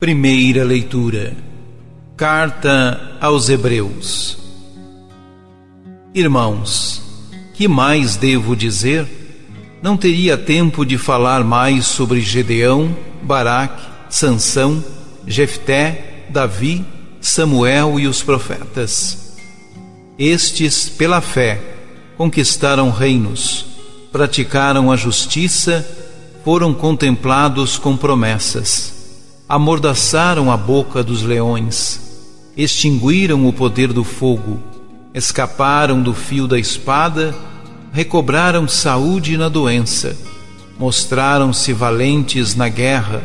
Primeira leitura. Carta aos Hebreus. Irmãos, que mais devo dizer? Não teria tempo de falar mais sobre Gedeão, Baraque, Sansão, Jefté, Davi, Samuel e os profetas. Estes, pela fé, conquistaram reinos, praticaram a justiça, foram contemplados com promessas amordaçaram a boca dos leões, extinguiram o poder do fogo, escaparam do fio da espada, recobraram saúde na doença, mostraram-se valentes na guerra,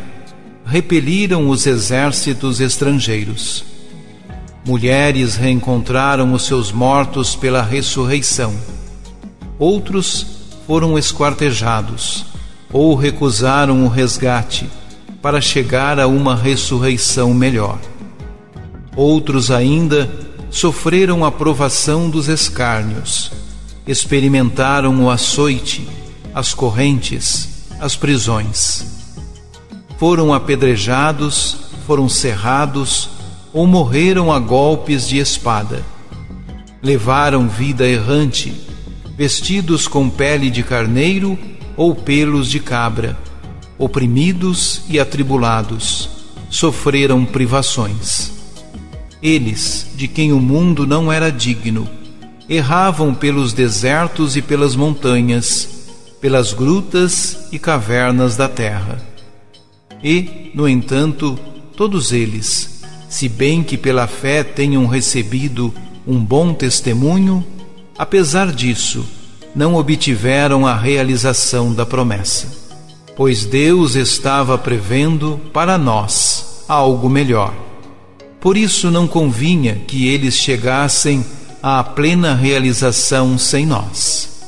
repeliram os exércitos estrangeiros. Mulheres reencontraram os seus mortos pela ressurreição. Outros foram esquartejados ou recusaram o resgate para chegar a uma ressurreição melhor. Outros ainda sofreram a provação dos escárnios, experimentaram o açoite, as correntes, as prisões. Foram apedrejados, foram cerrados ou morreram a golpes de espada. Levaram vida errante, vestidos com pele de carneiro ou pelos de cabra oprimidos e atribulados, sofreram privações. Eles, de quem o mundo não era digno, erravam pelos desertos e pelas montanhas, pelas grutas e cavernas da terra. E, no entanto, todos eles, se bem que pela fé tenham recebido um bom testemunho, apesar disso, não obtiveram a realização da promessa pois Deus estava prevendo para nós algo melhor. Por isso não convinha que eles chegassem à plena realização sem nós.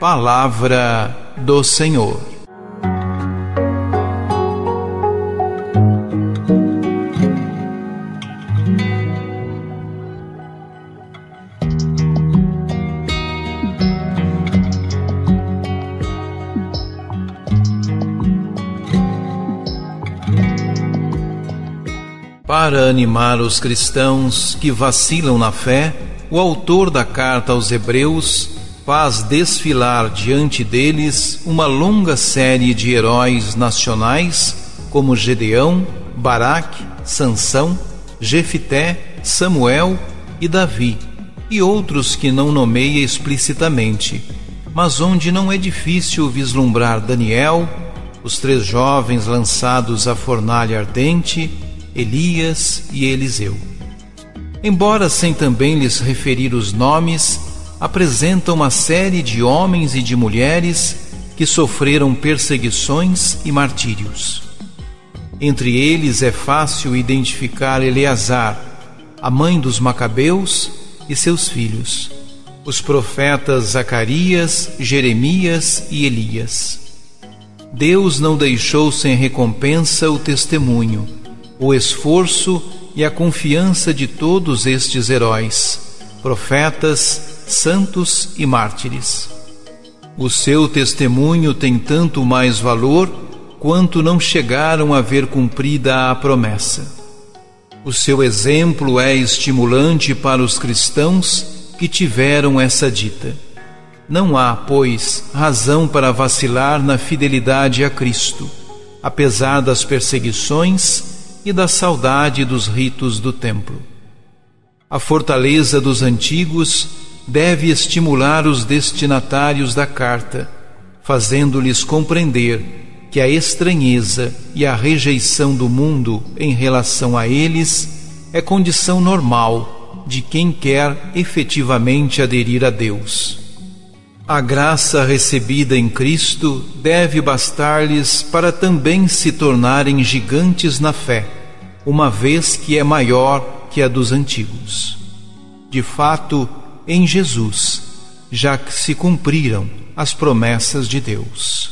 Palavra do Senhor. Para animar os cristãos que vacilam na fé, o autor da carta aos Hebreus faz desfilar diante deles uma longa série de heróis nacionais como Gedeão, Baraque, Sansão, Jefité, Samuel e Davi, e outros que não nomeia explicitamente, mas onde não é difícil vislumbrar Daniel, os três jovens lançados à fornalha ardente, Elias e Eliseu. Embora sem também lhes referir os nomes, apresenta uma série de homens e de mulheres que sofreram perseguições e martírios. Entre eles é fácil identificar Eleazar, a mãe dos Macabeus e seus filhos, os profetas Zacarias, Jeremias e Elias. Deus não deixou sem recompensa o testemunho o esforço e a confiança de todos estes heróis, profetas, santos e mártires. O seu testemunho tem tanto mais valor quanto não chegaram a ver cumprida a promessa. O seu exemplo é estimulante para os cristãos que tiveram essa dita. Não há, pois, razão para vacilar na fidelidade a Cristo, apesar das perseguições e da saudade dos ritos do templo. A fortaleza dos antigos deve estimular os destinatários da carta, fazendo-lhes compreender que a estranheza e a rejeição do mundo em relação a eles é condição normal de quem quer efetivamente aderir a Deus. A graça recebida em Cristo deve bastar-lhes para também se tornarem gigantes na fé, uma vez que é maior que a dos antigos. De fato, em Jesus já que se cumpriram as promessas de Deus.